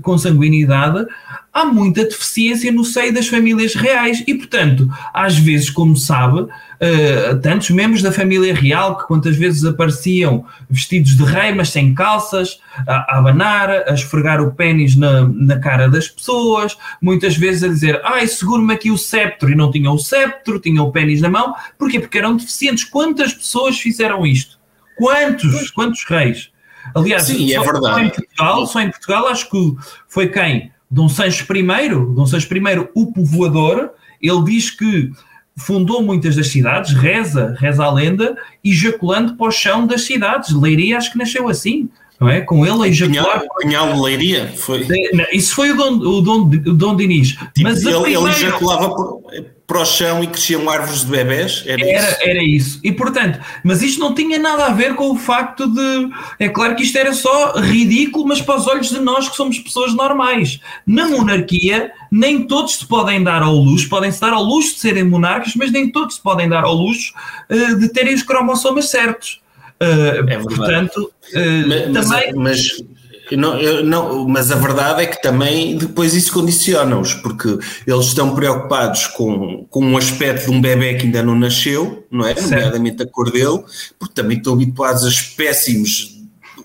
consanguinidade, há muita deficiência no seio das famílias reais e, portanto, às vezes, como sabe, uh, tantos membros da família real que quantas vezes apareciam vestidos de rei, mas sem calças, a, a abanar, a esfregar o pênis na, na cara das pessoas, muitas vezes a dizer, ai, seguro-me aqui o septo, e não tinham o septo, tinham o pênis na mão, porquê? Porque eram deficientes. Quantas pessoas fizeram isto? Quantos? Quantos reis? Aliás, Sim, só, é verdade. Só em, Portugal, só em Portugal, acho que foi quem? Dom Sancho I, Dom Sancho I, o povoador, ele diz que fundou muitas das cidades, reza, reza a lenda, ejaculando para o chão das cidades. Leiria acho que nasceu assim, não é? Com ele a ejacular. Cunhal de Leiria, foi. Isso foi o Dom, o Dom, o Dom Dinis. Tipo, Mas ele, primeira... ele ejaculava para o chão e cresciam árvores de bebés? Era, era, isso? era isso. E portanto, mas isto não tinha nada a ver com o facto de. É claro que isto era só ridículo, mas para os olhos de nós que somos pessoas normais. Na monarquia, nem todos se podem dar ao luxo, podem-se dar ao luxo de serem monarcas, mas nem todos se podem dar ao luxo uh, de terem os cromossomas certos. Uh, é portanto, uh, mas, também. Mas, não, não, mas a verdade é que também depois isso condiciona-os, porque eles estão preocupados com, com um aspecto de um bebê que ainda não nasceu, não é? Certo. Nomeadamente a cor dele, porque também estão habituados a espécimes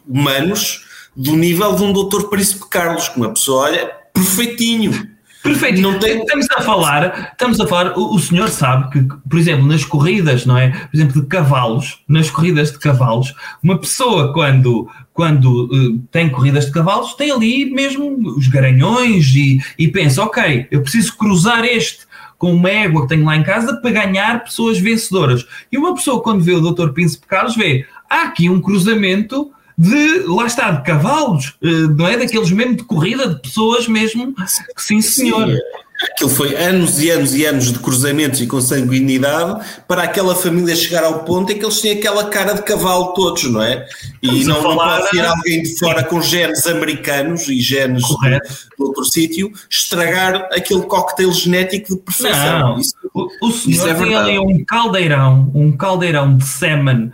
humanos do nível de um doutor Príncipe Carlos, que uma pessoa olha perfeitinho. Perfeito. Não tem... Estamos a falar, estamos a falar, o, o, senhor sabe que, por exemplo, nas corridas, não é? Por exemplo, de cavalos, nas corridas de cavalos, uma pessoa quando, quando uh, tem corridas de cavalos, tem ali mesmo os garanhões e, e pensa, ok, eu preciso cruzar este com uma égua que tenho lá em casa para ganhar pessoas vencedoras. E uma pessoa, quando vê o Dr. Príncipe Carlos, vê, há aqui um cruzamento de, lá está, de cavalos, eh, não é? Daqueles mesmo de corrida, de pessoas mesmo, sim senhor. Sim. Aquilo foi anos e anos e anos de cruzamentos e consanguinidade para aquela família chegar ao ponto em que eles têm aquela cara de cavalo todos, não é? E não, não pode ser alguém de fora com genes americanos e genes de, de, outro sítio estragar aquele cocktail genético de perfeição. Não, isso, o, o senhor é tem ali um caldeirão, um caldeirão de semen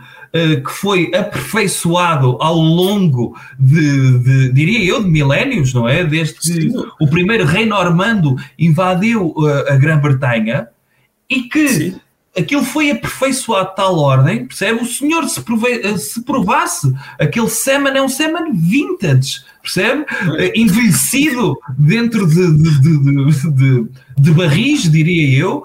que foi aperfeiçoado ao longo de, de, diria eu, de milénios, não é? Desde que o primeiro rei normando invadiu uh, a Grã-Bretanha e que Sim aquilo foi aperfeiçoado de tal ordem, percebe? O senhor se, prove, se provasse, aquele semen é um semen vintage, percebe? É. Envelhecido dentro de, de, de, de, de barris, diria eu,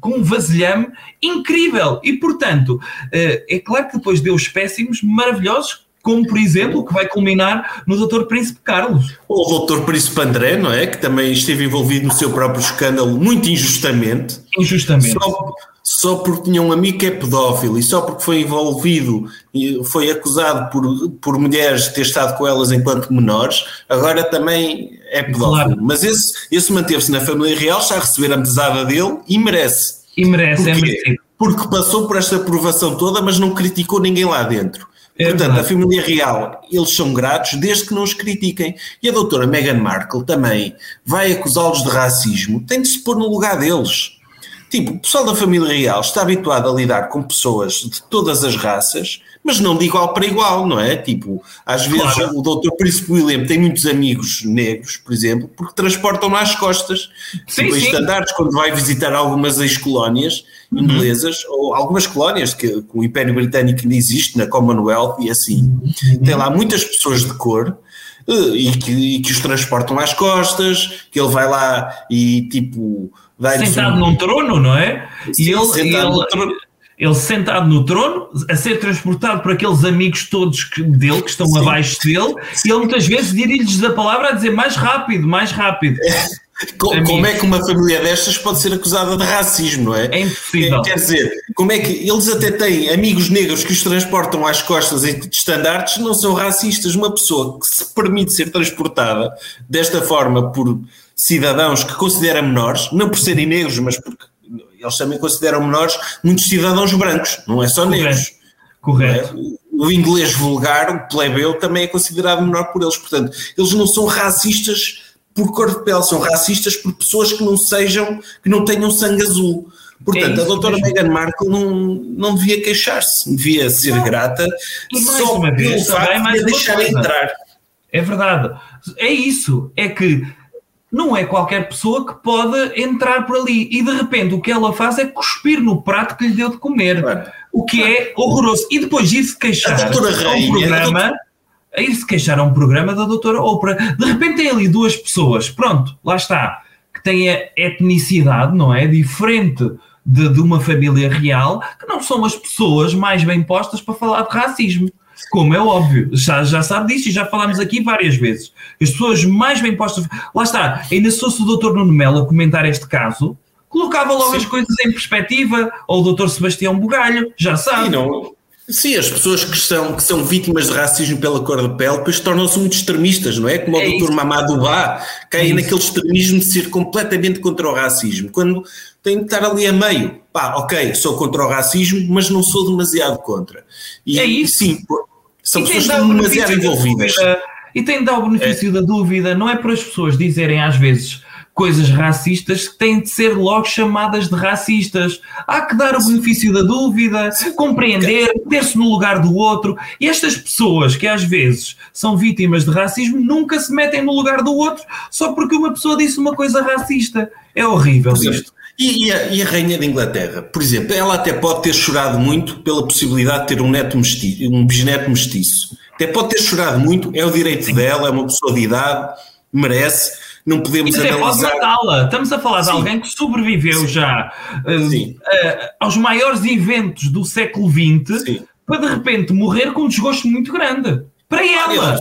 com um vasilhame incrível. E, portanto, eh, é claro que depois deu espécimos maravilhosos como por exemplo o que vai culminar no Dr. Príncipe Carlos. O Dr. Príncipe André, não é? Que também esteve envolvido no seu próprio escândalo, muito injustamente. Injustamente. Só, só porque tinha um amigo que é pedófilo e só porque foi envolvido, foi acusado por, por mulheres de ter estado com elas enquanto menores, agora também é pedófilo. Claro. Mas esse, esse manteve-se na família real, está a receber a mesada dele e merece. E merece, é merecido. Porque passou por esta aprovação toda, mas não criticou ninguém lá dentro. É Portanto, a família real, eles são gratos desde que não os critiquem. E a doutora Meghan Markle também vai acusá-los de racismo, tem de se pôr no lugar deles. Tipo, o pessoal da família real está habituado a lidar com pessoas de todas as raças, mas não de igual para igual, não é? Tipo, às vezes claro. o doutor Príncipe William tem muitos amigos negros, por exemplo, porque transportam às costas. Sim, tipo, sim. estandartes, quando vai visitar algumas ex-colónias uhum. inglesas, ou algumas colónias que, que, o Império Britânico ainda existe, na Commonwealth e assim, uhum. tem lá muitas pessoas de cor, e que, e que, os transportam às costas, que ele vai lá e tipo. Sentado um... num trono, não é? Sim, e ele, sentado ele, trono ele sentado no trono, a ser transportado por aqueles amigos todos que, dele, que estão Sim. abaixo dele, e ele muitas vezes dirige-lhes a palavra a dizer mais rápido, mais rápido. Como, como, é que uma família destas pode ser acusada de racismo, não é? É impossível. Quer dizer, como é que eles até têm amigos negros que os transportam às costas em estandartes, não são racistas. Uma pessoa que se permite ser transportada desta forma por cidadãos que considera menores, não por serem negros, mas porque eles também consideram menores muitos cidadãos brancos, não é só Correto. negros. Correto. É? O inglês vulgar, o plebeu, também é considerado menor por eles. Portanto, eles não são racistas por cor de pele, são racistas por pessoas que não sejam, que não tenham sangue azul. Portanto, é a doutora Meghan Markle não, não devia queixar-se, devia ser não. grata e só pelo facto de deixar entrar. É verdade. É isso. É que não é qualquer pessoa que pode entrar por ali. E de repente o que ela faz é cuspir no prato que lhe deu de comer. Claro. O que é horroroso. E depois se queixar a, a um programa. A ir se queixar a um programa da doutora Oprah. De repente tem ali duas pessoas, pronto, lá está, que têm a etnicidade, não é? Diferente de, de uma família real, que não são as pessoas mais bem postas para falar de racismo como é óbvio, já, já sabe disso e já falámos aqui várias vezes. As pessoas mais bem postas. Lá está, ainda se fosse o doutor Nuno Melo a comentar este caso, colocava logo Sim. as coisas em perspectiva, ou o doutor Sebastião Bugalho, já sabe. não, Sim, as pessoas que são, que são vítimas de racismo pela cor de pele depois tornam-se muito extremistas, não é? Como é o doutor Mamadou Ba, caem é naquele extremismo de ser completamente contra o racismo, quando tem de estar ali a meio. Pá, ok, sou contra o racismo, mas não sou demasiado contra. E, é isso. sim, são pessoas demasiado envolvidas. e tem de dar o benefício é. da dúvida, não é para as pessoas dizerem às vezes coisas racistas que têm de ser logo chamadas de racistas. Há que dar o benefício da dúvida, compreender, ter-se no lugar do outro. E estas pessoas que às vezes são vítimas de racismo nunca se metem no lugar do outro só porque uma pessoa disse uma coisa racista. É horrível isto. E, e, a, e, a, Rainha da Inglaterra, por exemplo, ela até pode ter chorado muito pela possibilidade de ter um neto mestiço, um bisneto mestiço. Até pode ter chorado muito, é o direito dela, é uma pessoa de idade, merece. Não podemos e até analisar. matá-la. Estamos a falar Sim. de alguém que sobreviveu Sim. já uh, aos maiores eventos do século XX para de repente morrer com um desgosto muito grande. Para ela.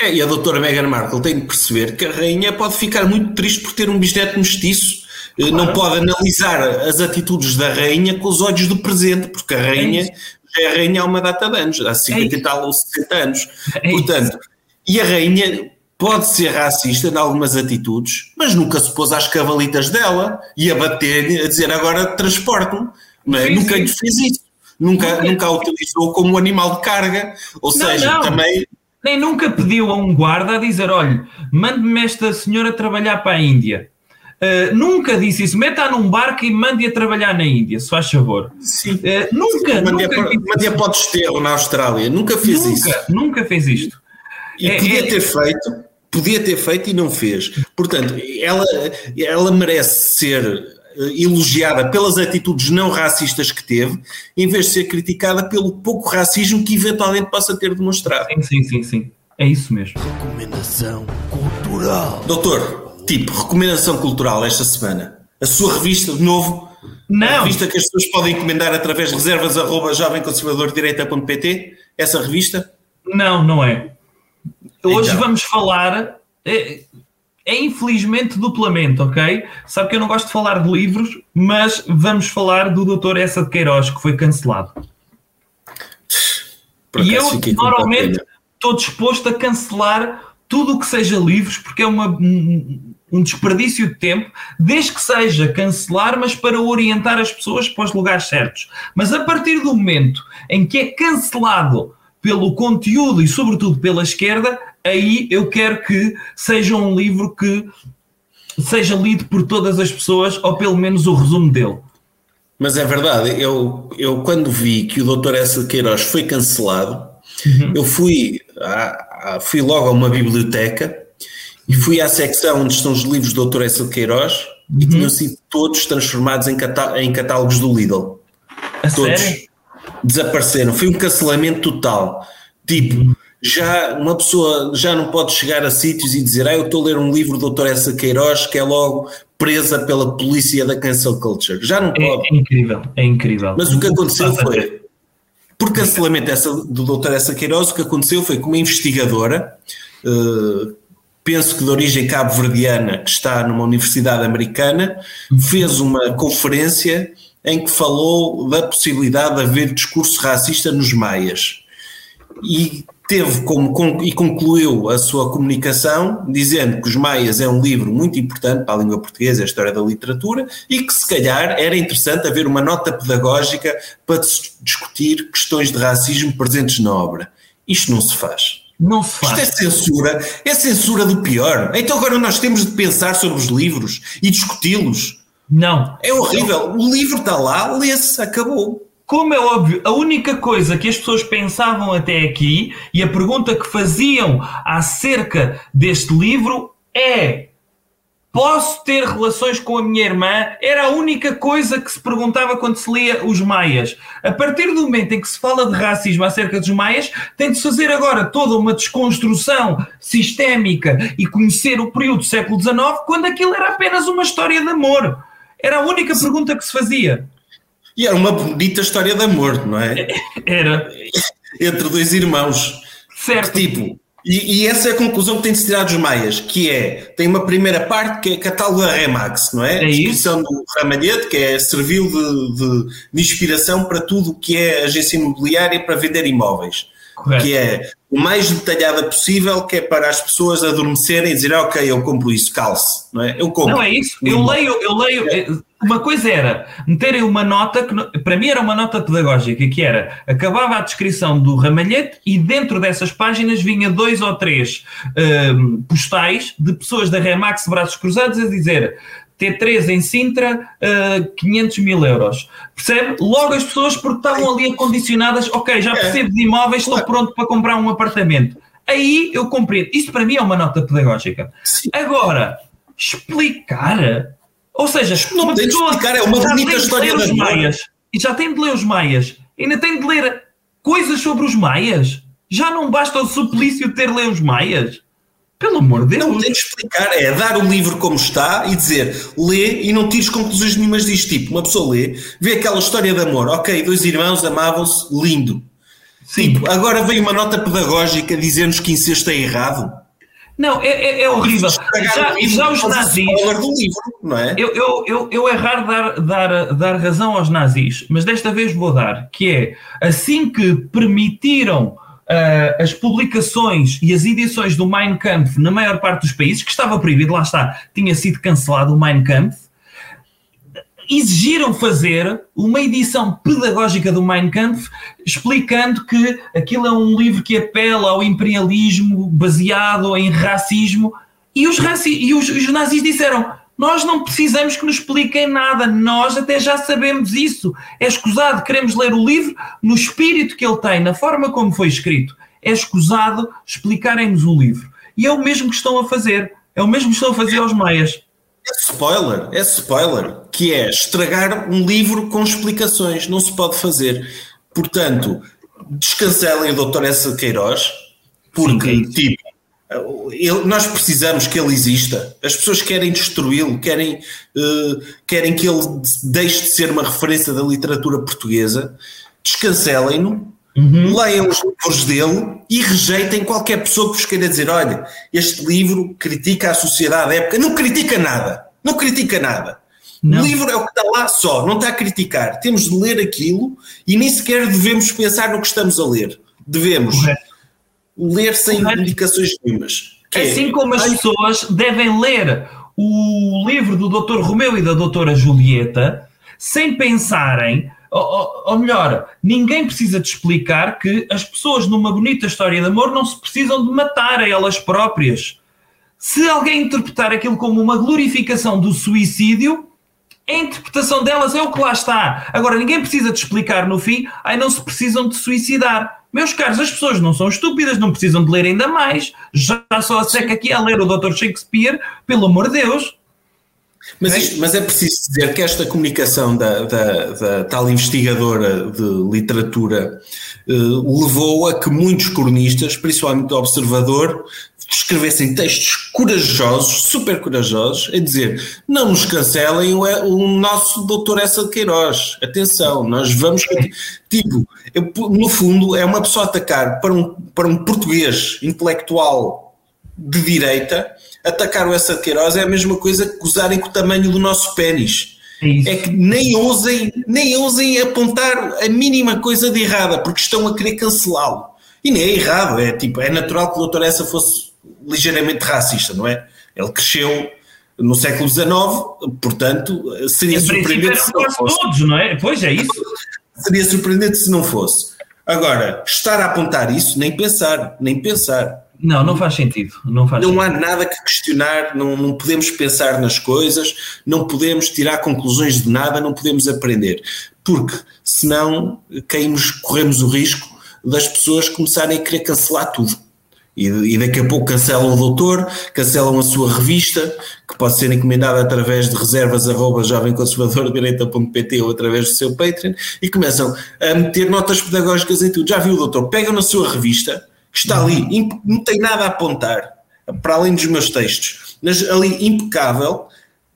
É, e a doutora Meghan Markle tem de perceber que a rainha pode ficar muito triste por ter um bisneto mestiço eh, claro. não pode analisar as atitudes da rainha com os olhos do presente, porque a é rainha é, a rainha há uma data de anos, há 50 é e tal ou 60 anos. É Portanto, e a rainha pode ser racista em algumas atitudes, mas nunca se pôs às cavalitas dela e a bater, a dizer agora transporte-me. É? Nunca lhe fez isso. Nunca, nunca a utilizou como animal de carga. Ou não, seja, não. também. Nem nunca pediu a um guarda a dizer: olha, mande-me esta senhora trabalhar para a Índia Uh, nunca disse isso. Meta num barco e mande-a trabalhar na Índia, se faz favor. Sim. Uh, nunca, Mande-a para, mande-a para o desterro na Austrália. Nunca fez nunca, isso. nunca fez isto. E É- podia é- ter feito, podia ter feito e não fez. Portanto, ela, ela merece ser eh, elogiada pelas atitudes não racistas que teve, em vez de ser criticada pelo pouco racismo que eventualmente possa ter demonstrado. Sim, sim, sim, sim. É isso mesmo. Recomendação cultural. Doutor, tipo, recomendação cultural esta semana. A sua revista, de novo, a Não, revista que as pessoas podem encomendar através de reservas arroba jovemconservadordireita.pt, essa revista? não, não é. Hoje Então. vamos falar. É, é infelizmente duplamente, ok? Sabe que eu não gosto de falar de livros, mas vamos falar do Dr. Essa de Queiroz, que foi cancelado. E eu normalmente estou disposto a cancelar tudo o que seja livros, porque é uma, um, um desperdício de tempo, desde que seja cancelar, mas para orientar as pessoas para os lugares certos. Mas a partir do momento em que é cancelado pelo conteúdo e, sobretudo, pela esquerda, aí eu quero que seja um livro que seja lido por todas as pessoas, ou pelo menos o resumo dele. Mas é verdade, eu, eu quando vi que o Dr. S. Queiroz foi cancelado, eu fui, à- à- fui logo a uma biblioteca e fui à secção onde estão os livros do Dr. S. Queiroz e tinham sido todos transformados em, catá- em catálogos do Lidl. A Todos sério? Desapareceram. Foi um cancelamento total. Tipo, já uma pessoa já não pode chegar a sítios e dizer ah, eu estou a ler um livro do Dr. S. Queiroz que é logo presa pela polícia da cancel culture. Já não pode. É, é incrível, é incrível. Mas o que aconteceu foi, por cancelamento dessa, do Dr. Essa Queiroz, o que aconteceu foi que uma investigadora, eh, penso que de origem cabo-verdiana, que está numa universidade americana, fez uma conferência em que falou da possibilidade de haver discurso racista nos maias. E teve como e concluiu a sua comunicação dizendo que os Maias é um livro muito importante para a língua portuguesa, a história da literatura, e que se calhar era interessante haver uma nota pedagógica para discutir questões de racismo presentes na obra. Isto não se faz. Não se Isto faz. é censura, é censura do pior. Então agora nós temos de pensar sobre os livros e discuti-los. Não. É horrível. O livro está lá, lê-se, acabou. Como é óbvio, a única coisa que as pessoas pensavam até aqui e a pergunta que faziam acerca deste livro é: posso ter relações com a minha irmã? Era a única coisa que se perguntava quando se lia os Maias. A partir do momento em que se fala de racismo acerca dos Maias, tem de se fazer agora toda uma desconstrução sistémica e conhecer o período do século XIX, quando aquilo era apenas uma história de amor. Era a única pergunta que se fazia. E era uma bonita história de amor, não é? Era Entre dois irmãos. certo. Tipo, e, e essa é a conclusão que tem de se tirar dos Maias, que é, tem uma primeira parte que é catálogo da Remax, não é? É isso. Descrição do Ramalhete, que é, serviu de, de- de inspiração para tudo o que é agência imobiliária para vender imóveis. Correto. Que é o mais detalhada possível, que é para as pessoas adormecerem e dizer, ok, eu compro isso, calce, não é? Eu compro. Não é isso. Eu leio, eu leio. eh, Uma coisa era meterem uma nota que para mim era uma nota pedagógica que era acabava a descrição do ramalhete e dentro dessas páginas vinha dois ou três ehm, postais de pessoas da Remax braços cruzados a dizer T3 em Sintra, eh, 500 mil euros. Percebe? Logo as pessoas, porque estavam ali acondicionadas, ok, já percebo de imóveis, estou pronto para comprar um apartamento. Aí eu compreendo. Isto para mim é uma nota pedagógica. Agora, explicar. Ou seja, Não uma pessoa explicar, é uma bonita história ler de os amor. maias e já tem de ler os maias, ainda tem de ler coisas sobre os maias. Já não basta o suplício ter ler os maias. Pelo amor de Deus. Não tem de explicar, é dar o livro como está e dizer, lê e não tires conclusões nenhumas disto. Tipo, uma pessoa lê, vê aquela história de amor, ok, dois irmãos amavam-se, lindo. Sim. Tipo, agora vem uma nota pedagógica dizer-nos que incesto é errado. Não, é, é- é horrível. Já, o livro, já os nazis. do livro, não é? Eu, eu, eu, eu é raro dar, dar, dar razão aos nazis, mas desta vez vou dar, que é assim que permitiram ah, as publicações e as edições do Mein Kampf na maior parte dos países, que estava proibido, lá está, tinha sido cancelado o Mein Kampf, exigiram fazer uma edição pedagógica do Mein Kampf explicando que aquilo é um livro que apela ao imperialismo baseado em racismo e os, raci e os, os nazis disseram Nós não precisamos que nos expliquem nada, nós até já sabemos isso. É escusado, queremos ler o livro no espírito que ele tem, na forma como foi escrito. É escusado explicarem-nos o livro. E é o mesmo que estão a fazer. É o mesmo que estão a fazer aos maias. É spoiler, é spoiler, que é estragar um livro com explicações. Não se pode fazer. Portanto, descancelem o Dr. S. Queiroz, porque, Sim, é tipo, ele, nós precisamos que ele exista. As pessoas querem destruí-lo, querem, uh, querem que ele deixe de ser uma referência da literatura portuguesa. Descancelem-no, uhum. leiam os livros dele e rejeitem qualquer pessoa que vos queira dizer: olha, este livro critica a sociedade da época. Não critica nada. Não critica nada. Não. O livro é o que está lá só, não está a criticar. Temos de ler aquilo e nem sequer devemos pensar no que estamos a ler. Devemos. Correto ler sem indicações nenhumas. É, assim como as pessoas devem ler o livro do Dr. Romeu e da Doutora Julieta sem pensarem, ou, ou, melhor, ninguém precisa de explicar que as pessoas numa bonita história de amor não se precisam de matar a elas próprias. Se alguém interpretar aquilo como uma glorificação do suicídio, a interpretação delas é o que lá está. Agora, ninguém precisa de explicar no fim, aí não se precisam de suicidar. Meus caros, as pessoas não são estúpidas, não precisam de ler ainda mais. Já só a seca aqui a ler o Dr. Shakespeare, pelo amor de Deus. Mas, isto, mas é preciso dizer que esta comunicação da, da, da tal investigadora de literatura eh, levou a que muitos cronistas, principalmente o Observador, escrevessem textos corajosos, super corajosos, a dizer não nos cancelem o, o nosso doutor Essa de Queiroz. Atenção, nós vamos. Tipo, eu, no fundo, é uma pessoa atacar para um, para um português intelectual de direita, atacar o Essa de Queiroz é a mesma coisa que gozarem com o tamanho do nosso pênis. É, é que nem ousem, nem ousem apontar a mínima coisa de errada, porque estão a querer cancelá-lo. E nem é errado, é tipo, é natural que o doutor Essa fosse ligeiramente racista, não é? Ele cresceu no século XIX, portanto, seria surpreendente se não fosse. todos, não é? Pois é isso. seria surpreendente se não fosse. Agora, estar a apontar isso, nem pensar, nem pensar. Não, não faz sentido. Não, faz não sentido. há nada que questionar, não, não podemos pensar nas coisas, não podemos tirar conclusões de nada, não podemos aprender. Porque senão caímos, corremos o risco das pessoas começarem a querer cancelar tudo. E, e, daqui a pouco cancelam o doutor, cancelam a sua revista, que pode ser encomendada através de reservas jovemconservadordireita.pt ou através do seu Patreon, e começam a meter notas pedagógicas em tudo. Já viu, doutor? Pegam na sua revista, que está ali, não tem nada a apontar, para além dos meus textos, mas ali impecável,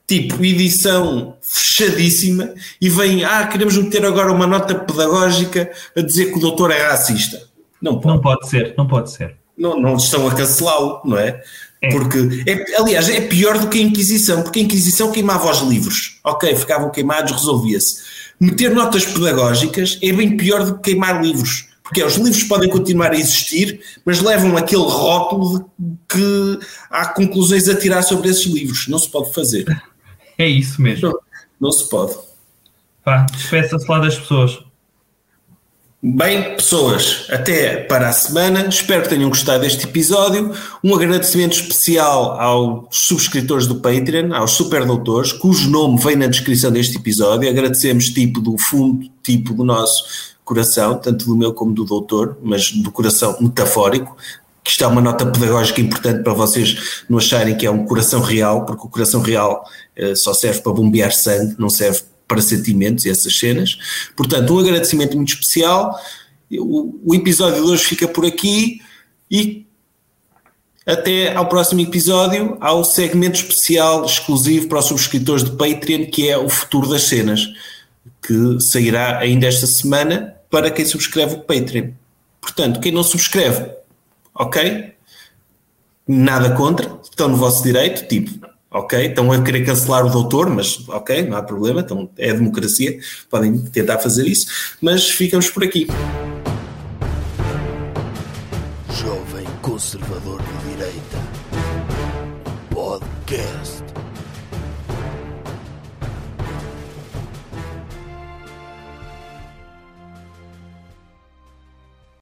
tipo edição fechadíssima, e vem, ah, queremos meter agora uma nota pedagógica a dizer que o doutor é racista. Não pode, não pode ser, não pode ser não, não estão a cancelá-lo, não é? é. Porque, é, aliás, é pior do que a Inquisição, porque a Inquisição queimava os livros. Ok, ficavam queimados, resolvia-se. Meter notas pedagógicas é bem pior do que queimar livros. Porque é, os livros podem continuar a existir, mas levam aquele rótulo de que há conclusões a tirar sobre esses livros. Não se pode fazer. É isso mesmo. Não, não se pode. Pá, despeça-se lá das pessoas. Bem, pessoas, até para a semana. Espero que tenham gostado deste episódio. Um agradecimento especial aos subscritores do Patreon, aos superdoutores, cujo nome vem na descrição deste episódio. Agradecemos tipo do fundo, tipo do nosso coração, tanto do meu como do doutor, mas do coração metafórico, que está uma nota pedagógica importante para vocês não acharem que é um coração real, porque o coração real eh, só serve para bombear sangue, não serve para sentimentos e essas cenas. Portanto, um agradecimento muito especial. O, o episódio de hoje fica por aqui e até ao próximo episódio, ao segmento especial exclusivo para os subscritores de Patreon, que é o futuro das cenas, que sairá ainda esta semana para quem subscreve o Patreon. Portanto, quem não subscreve, ok? Nada contra, estão no vosso direito, tipo, ok, estão a querer cancelar o doutor, mas ok, não há problema, então é democracia, podem tentar fazer isso, mas ficamos por aqui. Jovem Conservador